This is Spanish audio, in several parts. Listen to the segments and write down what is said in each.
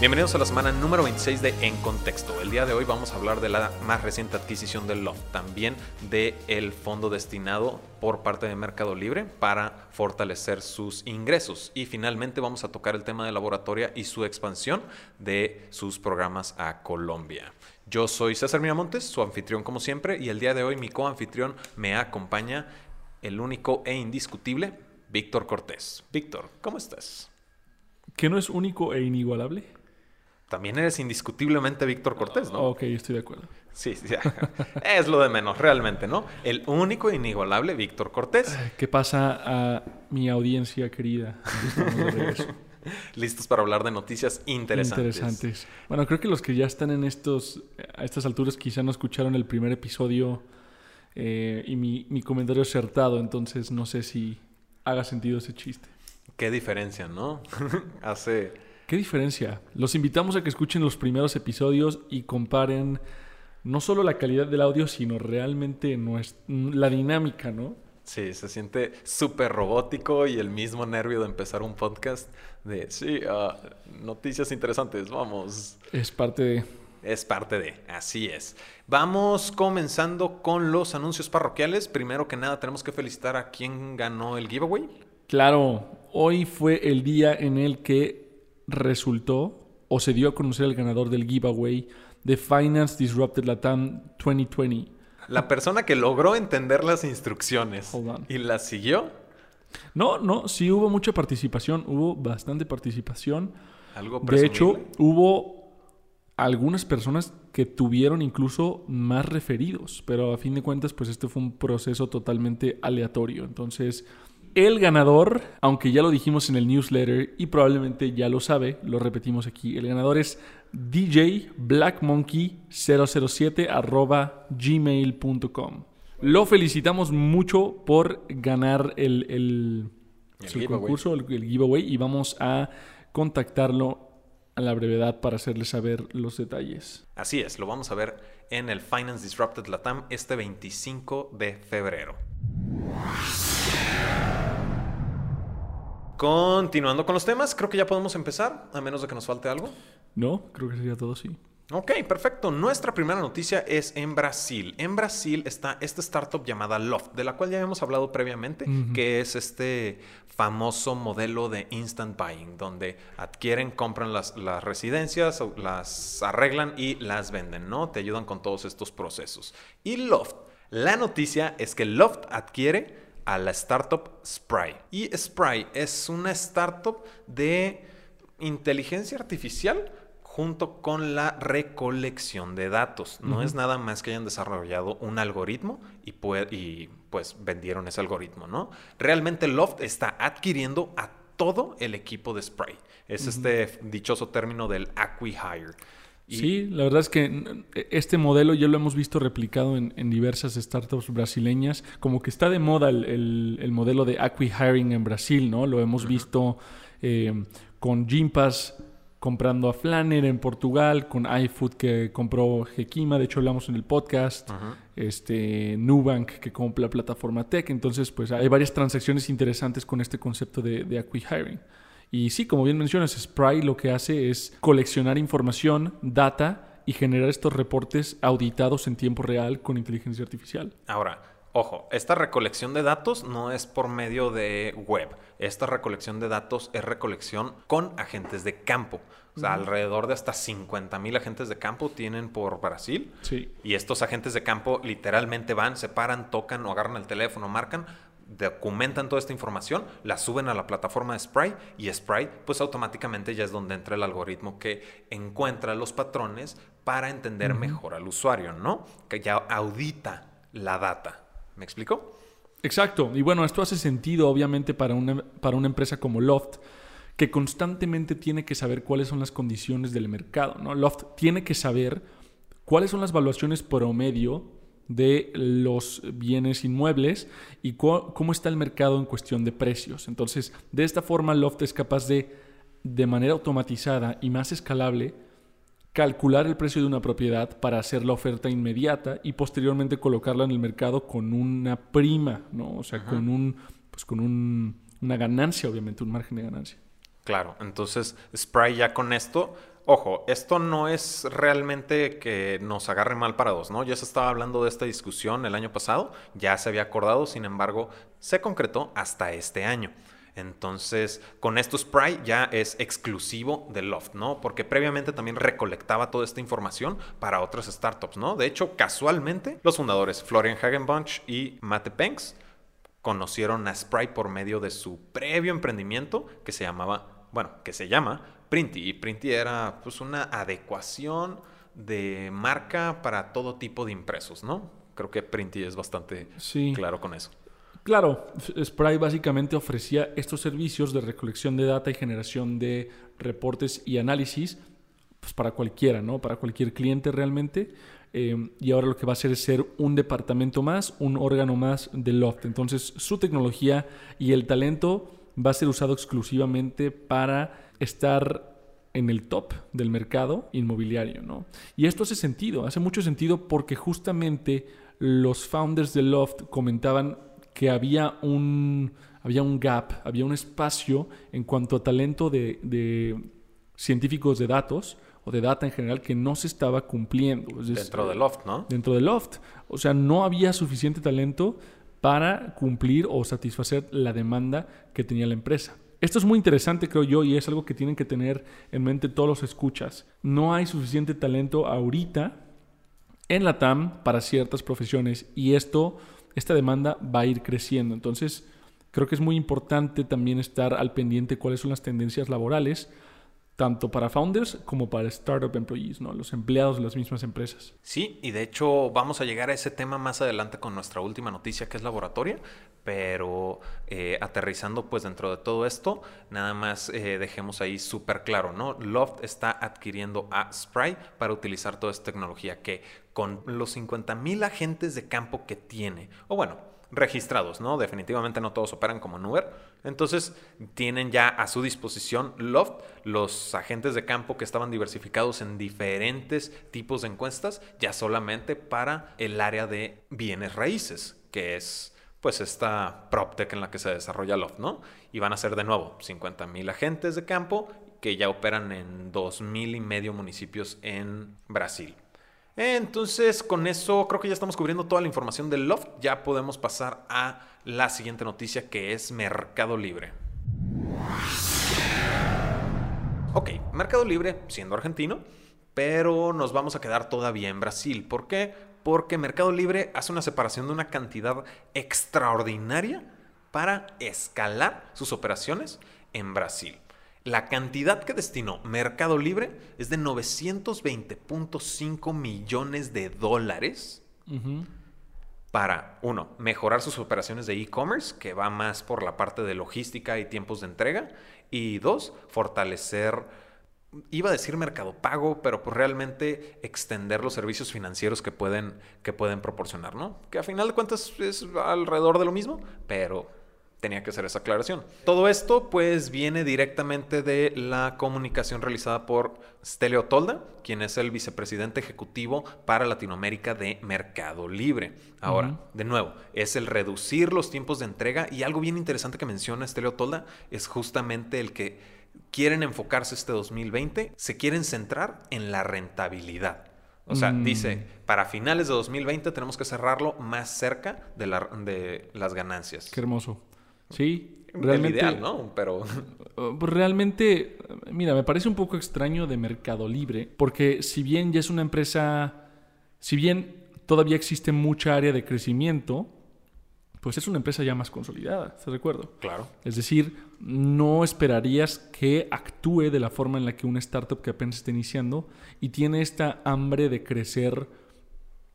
Bienvenidos a la semana número 26 de En Contexto. El día de hoy vamos a hablar de la más reciente adquisición de Loft, también del el fondo destinado por parte de Mercado Libre para fortalecer sus ingresos. Y finalmente vamos a tocar el tema de laboratoria y su expansión de sus programas a Colombia. Yo soy César Miramontes, su anfitrión como siempre, y el día de hoy mi coanfitrión me acompaña, el único e indiscutible, Víctor Cortés. Víctor, ¿cómo estás? ¿Que no es único e inigualable? También eres indiscutiblemente Víctor Cortés, ¿no? Ok, estoy de acuerdo. Sí, sí, es lo de menos, realmente, ¿no? El único e inigualable Víctor Cortés. ¿Qué pasa a mi audiencia querida? Listos para hablar de noticias interesantes. Interesantes. Bueno, creo que los que ya están en estos, a estas alturas quizá no escucharon el primer episodio eh, y mi, mi comentario acertado, entonces no sé si haga sentido ese chiste. Qué diferencia, ¿no? Hace ¿Qué diferencia? Los invitamos a que escuchen los primeros episodios y comparen no solo la calidad del audio, sino realmente la dinámica, ¿no? Sí, se siente súper robótico y el mismo nervio de empezar un podcast de, sí, ah, noticias interesantes, vamos. Es parte de... Es parte de, así es. Vamos comenzando con los anuncios parroquiales. Primero que nada, tenemos que felicitar a quien ganó el giveaway. Claro, hoy fue el día en el que resultó o se dio a conocer el ganador del giveaway de Finance Disrupted Latam 2020. La persona que logró entender las instrucciones y las siguió. No, no, sí hubo mucha participación, hubo bastante participación. ¿Algo de hecho, hubo algunas personas que tuvieron incluso más referidos, pero a fin de cuentas, pues este fue un proceso totalmente aleatorio. Entonces, el ganador, aunque ya lo dijimos en el newsletter y probablemente ya lo sabe, lo repetimos aquí. El ganador es DJ Monkey 007 gmail.com. Lo felicitamos mucho por ganar el, el, concurso, el, giveaway, y vamos a contactarlo a la brevedad para hacerle saber los detalles. Así es, lo vamos a ver en el Finance Disrupted Latam este 25 de febrero. Continuando con los temas, creo que ya podemos empezar, a menos de que nos falte algo. No, creo que sería todo así. Ok, perfecto. Nuestra primera noticia es en Brasil. En Brasil está esta startup llamada Loft, de la cual ya hemos hablado previamente, que es este famoso modelo de instant buying, donde adquieren, compran las, las, residencias, las arreglan y las venden, ¿no? Te ayudan con todos estos procesos. Y Loft, la noticia es que Loft adquiere a la startup Spry. Y Spry es una startup de inteligencia artificial junto con la recolección de datos. No es nada más que hayan desarrollado un algoritmo y, y pues vendieron ese algoritmo, ¿no? Realmente Loft está adquiriendo a todo el equipo de Spry. Es este dichoso término del acqui-hire. Sí, la verdad es que este modelo ya lo hemos visto replicado en, diversas startups brasileñas. Como que está de moda el, modelo de acqui-hiring en Brasil, ¿no? Lo hemos visto eh, con Gympass comprando a Flanner en Portugal, con iFood que compró Hekima, de hecho hablamos en el podcast, este Nubank que compra la plataforma Tech. Entonces, pues hay varias transacciones interesantes con este concepto de, de acqui-hiring. Y sí, como bien mencionas, Spry lo que hace es coleccionar información, data y generar estos reportes auditados en tiempo real con inteligencia artificial. Ahora, ojo, esta recolección de datos no es por medio de web. Esta recolección de datos es recolección con agentes de campo. O sea, alrededor de hasta 50 mil agentes de campo tienen por Brasil. Sí. Y estos agentes de campo literalmente van, se paran, tocan o agarran el teléfono, marcan documentan toda esta información, la suben a la plataforma de Spray y Spray pues automáticamente ya es donde entra el algoritmo que encuentra los patrones para entender mejor al usuario, ¿no? Que ya audita la data. ¿Me explico? Exacto. Y bueno, esto hace sentido obviamente para una, para una empresa como Loft que constantemente tiene que saber cuáles son las condiciones del mercado, ¿no? Loft tiene que saber cuáles son las valuaciones promedio de los bienes inmuebles y cómo está el mercado en cuestión de precios. Entonces, de esta forma, Loft es capaz de, de manera automatizada y más escalable, calcular el precio de una propiedad para hacer la oferta inmediata y posteriormente colocarla en el mercado con una prima, ¿no? O sea, con un, pues con un, una ganancia, obviamente, un margen de ganancia. Claro, entonces Spry ya con esto, ojo, esto no es realmente que nos agarre mal parados, ¿no? Ya se estaba hablando de esta discusión el año pasado, ya se había acordado, sin embargo, se concretó hasta este año. Entonces, con esto Spry ya es exclusivo de Loft, ¿no? Porque previamente también recolectaba toda esta información para otras startups, ¿no? De hecho, casualmente, los fundadores Florian Hagenbunch y Mate Penks conocieron a Spry por medio de su previo emprendimiento que se llamaba bueno, que se llama Printy. Y Printy era pues una adecuación de marca para todo tipo de impresos, ¿no? Creo que Printy es bastante claro con eso. Claro, Spray básicamente ofrecía estos servicios de recolección de data y generación de reportes y análisis pues para cualquiera, ¿no? Para cualquier cliente realmente. Eh, y ahora lo que va a hacer es ser un departamento más, un órgano más de Loft. Entonces, su tecnología y el talento va a ser usado exclusivamente para estar en el top del mercado inmobiliario, ¿no? Y esto hace sentido, hace mucho sentido porque justamente los founders de Loft comentaban que había un, había un gap, había un espacio en cuanto a talento de, de científicos de datos o de data en general que no se estaba cumpliendo. dentro de Loft, ¿no? Dentro de Loft. O sea, no había suficiente talento para cumplir o satisfacer la demanda que tenía la empresa. Esto es muy interesante, creo yo, y es algo que tienen que tener en mente todos los escuchas. No hay suficiente talento ahorita en la TAM para ciertas profesiones y esto, esta demanda va a ir creciendo. Entonces, creo que es muy importante también estar al pendiente cuáles son las tendencias laborales tanto para founders como para startup employees, ¿no? Los empleados de las mismas empresas. Sí, y de hecho vamos a llegar a ese tema más adelante con nuestra última noticia que es laboratoria, pero eh, aterrizando pues dentro de todo esto, nada más eh, dejemos ahí súper claro, ¿no? Loft está adquiriendo a Spry para utilizar toda esta tecnología que con los 50 mil agentes de campo que tiene, o bueno, registrados, ¿no? Definitivamente no todos operan como en Uber. Entonces tienen ya a su disposición Loft los agentes de campo que estaban diversificados en diferentes tipos de encuestas, ya solamente para el área de bienes raíces, que es pues esta PropTech en la que se desarrolla Loft, ¿no? Y van a ser de nuevo 50 mil agentes de campo que ya operan en 2 mil y medio municipios en Brasil. Entonces, con eso creo que ya estamos cubriendo toda la información del Loft. Ya podemos pasar a la siguiente noticia que es Mercado Libre. Ok, Mercado Libre, siendo argentino, pero nos vamos a quedar todavía en Brasil. ¿Por qué? Porque Mercado Libre hace una separación de una cantidad extraordinaria para escalar sus operaciones en Brasil. La cantidad que destinó Mercado Libre es de 920.5 millones de dólares para, uno, mejorar sus operaciones de e-commerce, que va más por la parte de logística y tiempos de entrega, y dos, fortalecer, iba a decir mercado pago, pero pues realmente extender los servicios financieros que pueden, que pueden proporcionar, ¿no? Que a final de cuentas es alrededor de lo mismo, pero tenía que hacer esa aclaración. Todo esto pues viene directamente de la comunicación realizada por Stelio Tolda, quien es el vicepresidente ejecutivo para Latinoamérica de Mercado Libre. Ahora, de nuevo, es el reducir los tiempos de entrega y algo bien interesante que menciona Stelio Tolda es justamente el que quieren enfocarse este 2020, se quieren centrar en la rentabilidad. O sea, mm. dice, para finales de 2020 tenemos que cerrarlo más cerca de, de las ganancias. Qué hermoso. Sí, realmente. ideal, ¿no? Pero. Uh, pues realmente, mira, me parece un poco extraño de Mercado Libre, porque si bien ya es una empresa. Si bien todavía existe mucha área de crecimiento, pues es una empresa ya más consolidada, ¿te recuerdo? Claro. Es decir, no esperarías que actúe de la forma en la que una startup que apenas está iniciando y tiene esta hambre de crecer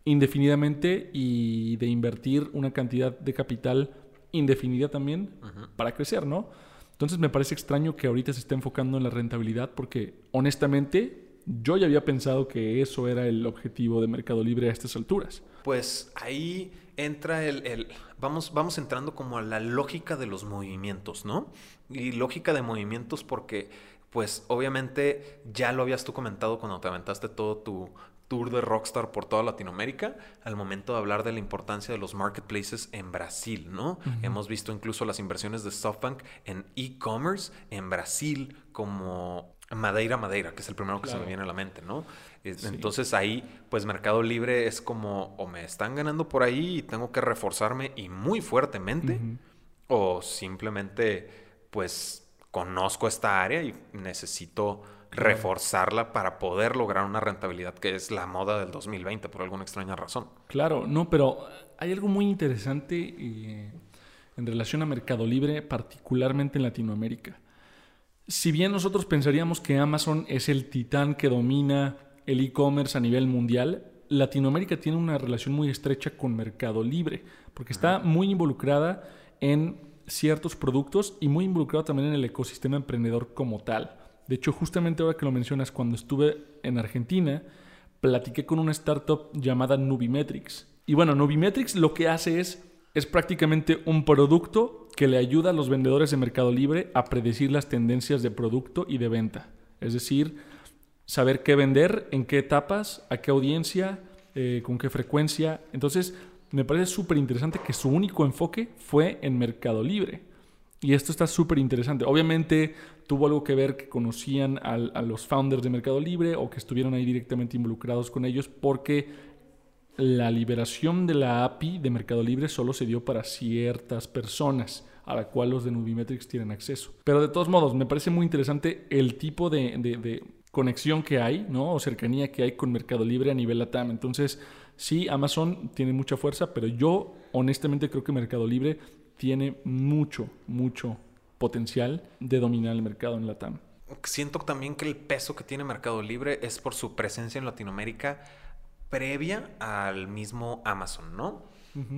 indefinidamente y de invertir una cantidad de capital indefinida también para crecer, ¿no? Entonces me parece extraño que ahorita se esté enfocando en la rentabilidad porque honestamente yo ya había pensado que eso era el objetivo de Mercado Libre a estas alturas. Pues ahí entra el, vamos, vamos entrando como a la lógica de los movimientos, ¿no? Y lógica de movimientos porque pues obviamente ya lo habías tú comentado cuando te aventaste todo tu, tour de Rockstar por toda Latinoamérica al momento de hablar de la importancia de los marketplaces en Brasil, ¿no? Hemos visto incluso las inversiones de SoftBank en e-commerce en Brasil como Madeira Madeira, que es el primero que se me viene a la mente, ¿no? Entonces ahí, pues Mercado Libre es como, o me están ganando por ahí y tengo que reforzarme y muy fuertemente, o simplemente, pues conozco esta área y necesito reforzarla para poder lograr una rentabilidad que es la moda del 2020 por alguna extraña razón. Claro, no, pero hay algo muy interesante eh, en relación a Mercado Libre, particularmente en Latinoamérica. Si bien nosotros pensaríamos que Amazon es el titán que domina el e-commerce a nivel mundial, Latinoamérica tiene una relación muy estrecha con Mercado Libre, porque está muy involucrada en ciertos productos y muy involucrada también en el ecosistema emprendedor como tal. De hecho, justamente ahora que lo mencionas, cuando estuve en Argentina, platiqué con una startup llamada Nubimetrics. Y bueno, Nubimetrics lo que hace es, es prácticamente un producto que le ayuda a los vendedores de Mercado Libre a predecir las tendencias de producto y de venta. Es decir, saber qué vender, en qué etapas, a qué audiencia, eh, con qué frecuencia. Entonces, me parece súper interesante que su único enfoque fue en Mercado Libre. Y esto está súper interesante. Obviamente tuvo algo que ver que conocían a los founders de Mercado Libre o que estuvieron ahí directamente involucrados con ellos porque la liberación de la API de Mercado Libre solo se dio para ciertas personas a la cual los de Nubimetrics tienen acceso. Pero de todos modos, me parece muy interesante el tipo de, de conexión que hay, ¿no? O cercanía que hay con Mercado Libre a nivel LATAM. Entonces, sí, Amazon tiene mucha fuerza, pero yo honestamente creo que Mercado Libre tiene mucho, mucho potencial de dominar el mercado en LATAM. Siento también que el peso que tiene Mercado Libre es por su presencia en Latinoamérica previa al mismo Amazon, ¿no?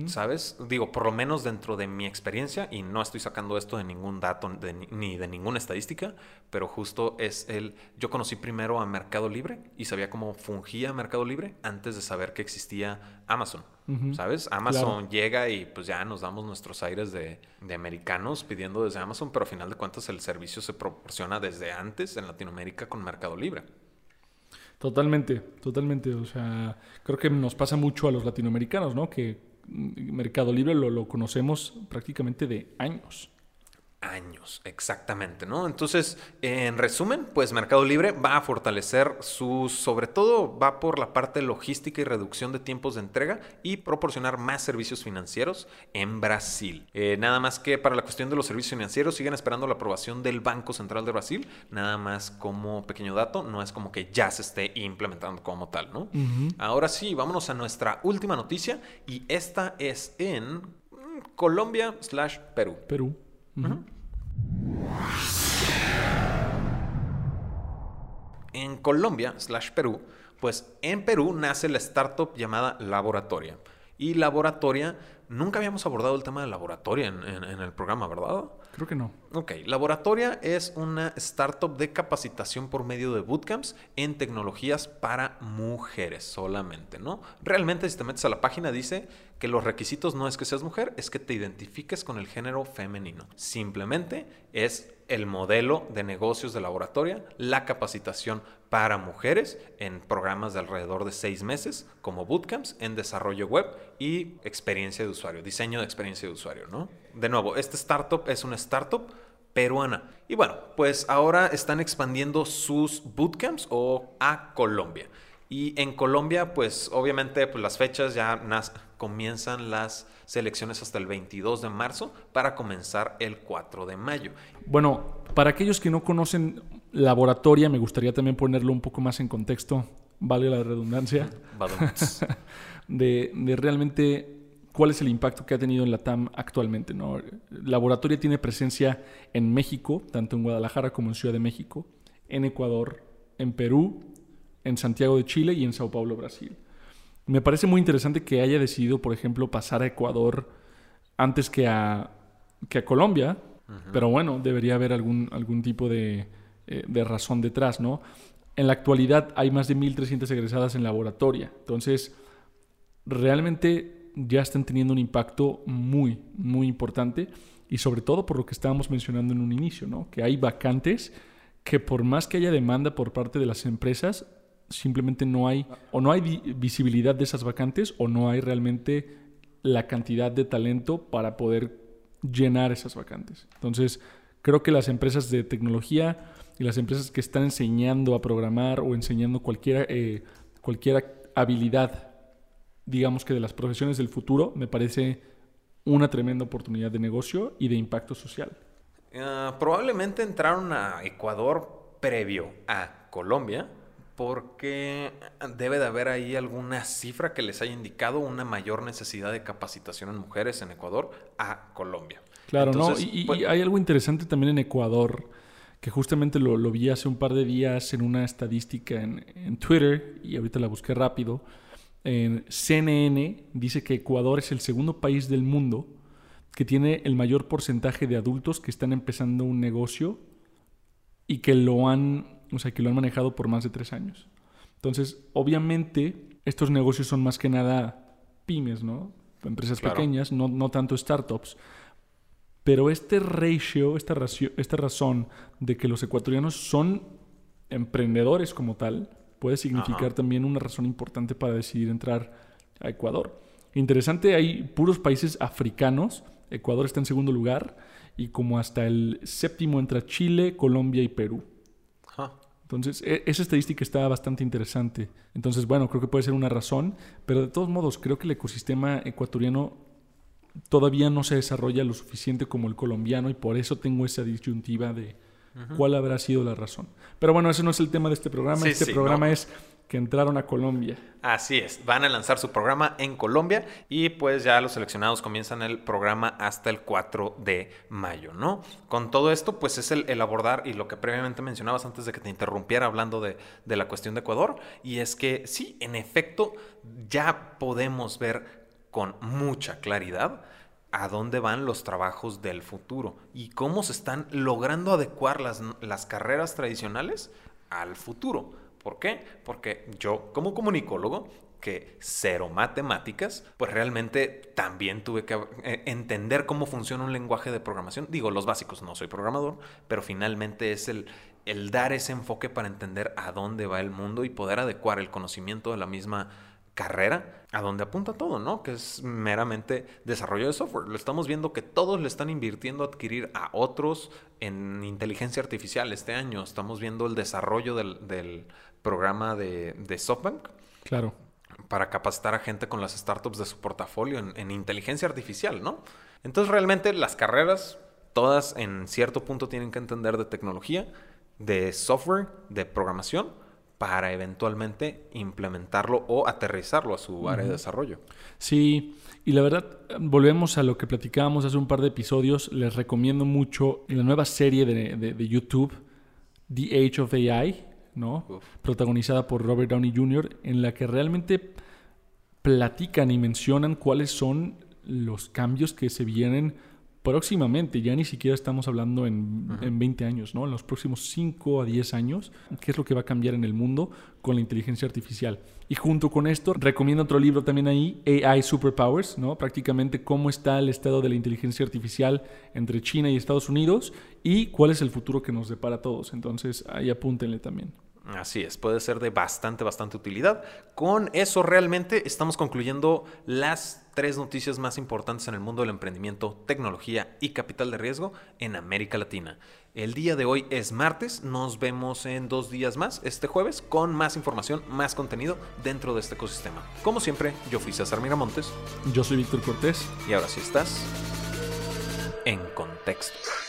¿Sabes? Digo, por lo menos dentro de mi experiencia, y no estoy sacando esto de ningún dato ni de ninguna estadística, pero justo es el. Yo conocí primero a Mercado Libre y sabía cómo fungía Mercado Libre antes de saber que existía Amazon. ¿Sabes? Amazon llega y pues ya nos damos nuestros aires de, de, americanos pidiendo desde Amazon, pero al final de cuentas el servicio se proporciona desde antes en Latinoamérica con Mercado Libre. Totalmente, totalmente. O sea, creo que nos pasa mucho a los latinoamericanos, ¿no? Que Mercado Libre lo, lo conocemos prácticamente de años años, exactamente, ¿no? Entonces, en resumen, pues Mercado Libre va a fortalecer sus, sobre todo va por la parte logística y reducción de tiempos de entrega y proporcionar más servicios financieros en Brasil. Eh, nada más que para la cuestión de los servicios financieros, siguen esperando la aprobación del Banco Central de Brasil, nada más como pequeño dato, no es como que ya se esté implementando como tal, ¿no? Ahora sí, vámonos a nuestra última noticia y esta es en Colombia slash Perú. Perú. En Colombia, slash Perú, pues en Perú nace la startup llamada Laboratoria. Y Laboratoria, nunca habíamos abordado el tema de Laboratoria en, el programa, ¿verdad? Creo que no. Ok, Laboratoria es una startup de capacitación por medio de bootcamps en tecnologías para mujeres solamente, ¿no? Realmente si te metes a la página dice que los requisitos no es que seas mujer, es que te identifiques con el género femenino. Simplemente es el modelo de negocios de laboratorio, la capacitación para mujeres en programas de alrededor de seis meses, como bootcamps en desarrollo web y experiencia de usuario, diseño de experiencia de usuario, ¿no? De nuevo, este startup es una startup peruana. Y bueno, pues ahora están expandiendo sus bootcamps o a Colombia. Y en Colombia, pues obviamente pues, las fechas ya comienzan las selecciones hasta el 22 de marzo para comenzar el 4 de mayo. Bueno, para aquellos que no conocen laboratoria, me gustaría también ponerlo un poco más en contexto, vale la redundancia, de, de, realmente cuál es el impacto que ha tenido en la TAM actualmente. ¿no? Laboratoria tiene presencia en México, tanto en Guadalajara como en Ciudad de México, en Ecuador, en Perú, en Santiago de Chile y en Sao Paulo, Brasil. Me parece muy interesante que haya decidido, por ejemplo, pasar a Ecuador antes que a, que a Colombia, pero bueno, debería haber algún, algún tipo de, eh, de, razón detrás, ¿no? En la actualidad hay más de 1.300 egresadas en laboratoria, entonces realmente ya están teniendo un impacto muy, muy importante y sobre todo por lo que estábamos mencionando en un inicio, ¿no? Que hay vacantes que por más que haya demanda por parte de las empresas, simplemente no hay o no hay visibilidad de esas vacantes o no hay realmente la cantidad de talento para poder llenar esas vacantes. Entonces, creo que las empresas de tecnología y las empresas que están enseñando a programar o enseñando cualquier, eh, cualquier habilidad, digamos que de las profesiones del futuro, me parece una tremenda oportunidad de negocio y de impacto social. Ah, probablemente entraron a Ecuador previo a Colombia porque debe de haber ahí alguna cifra que les haya indicado una mayor necesidad de capacitación en mujeres en Ecuador a Colombia. Claro, ¿no? Y, pues hay algo interesante también en Ecuador, que justamente lo, vi hace un par de días en una estadística en, en Twitter, y ahorita la busqué rápido. En CNN dice que Ecuador es el segundo país del mundo que tiene el mayor porcentaje de adultos que están empezando un negocio y que lo han o sea, que lo han manejado por más de tres años. Entonces, obviamente, estos negocios son más que nada pymes, ¿no? Empresas pequeñas, no, no tanto startups. Pero este ratio, esta, esta razón de que los ecuatorianos son emprendedores como tal, puede significar también una razón importante para decidir entrar a Ecuador. Interesante, hay puros países africanos. Ecuador está en segundo lugar y como hasta el séptimo entra Chile, Colombia y Perú. Entonces, e, esa estadística está bastante interesante. Entonces, bueno, creo que puede ser una razón, pero de todos modos, creo que el ecosistema ecuatoriano todavía no se desarrolla lo suficiente como el colombiano y por eso tengo esa disyuntiva de cuál habrá sido la razón. Pero bueno, ese no es el tema de este programa. este programa es que entraron a Colombia. Así es, van a lanzar su programa en Colombia y pues ya los seleccionados comienzan el programa hasta el 4 de mayo, ¿no? Con todo esto, pues es el, abordar y lo que previamente mencionabas antes de que te interrumpiera hablando de, de la cuestión de Ecuador, y es que sí, en efecto, ya podemos ver con mucha claridad a dónde van los trabajos del futuro y cómo se están logrando adecuar las, las carreras tradicionales al futuro. ¿Por qué? Porque yo como comunicólogo que cero matemáticas, pues realmente también tuve que eh, entender cómo funciona un lenguaje de programación. Digo, los básicos, no soy programador, pero finalmente es el, el dar ese enfoque para entender a dónde va el mundo y poder adecuar el conocimiento de la misma carrera a donde apunta todo, ¿no? Que es meramente desarrollo de software. Lo estamos viendo que todos le están invirtiendo a adquirir a otros en inteligencia artificial este año. Estamos viendo el desarrollo del, programa de, SoftBank. Claro. Para capacitar a gente con las startups de su portafolio en, en inteligencia artificial, ¿no? Entonces realmente las carreras, todas en cierto punto tienen que entender de tecnología, de software, de programación para eventualmente implementarlo o aterrizarlo a su área de desarrollo. Sí, y la verdad, volvemos a lo que platicábamos hace un par de episodios. Les recomiendo mucho la nueva serie de, YouTube, The Age of AI, ¿no? Protagonizada por Robert Downey Jr., en la que realmente platican y mencionan cuáles son los cambios que se vienen próximamente, ya ni siquiera estamos hablando en, 20 años, ¿no? En los próximos 5 a 10 años, qué es lo que va a cambiar en el mundo con la inteligencia artificial. Y junto con esto, recomiendo otro libro también ahí, AI Superpowers, ¿no? Prácticamente cómo está el estado de la inteligencia artificial entre China y Estados Unidos y cuál es el futuro que nos depara a todos. Entonces, ahí apúntenle también. Así es, puede ser de bastante, bastante utilidad. Con eso realmente estamos concluyendo las tres noticias más importantes en el mundo del emprendimiento, tecnología y capital de riesgo en América Latina. El día de hoy es martes, nos vemos en dos días más, este jueves, con más información, más contenido dentro de este ecosistema. Como siempre, yo fui César Miramontes. Yo soy Víctor Cortés. Y ahora sí estás en contexto.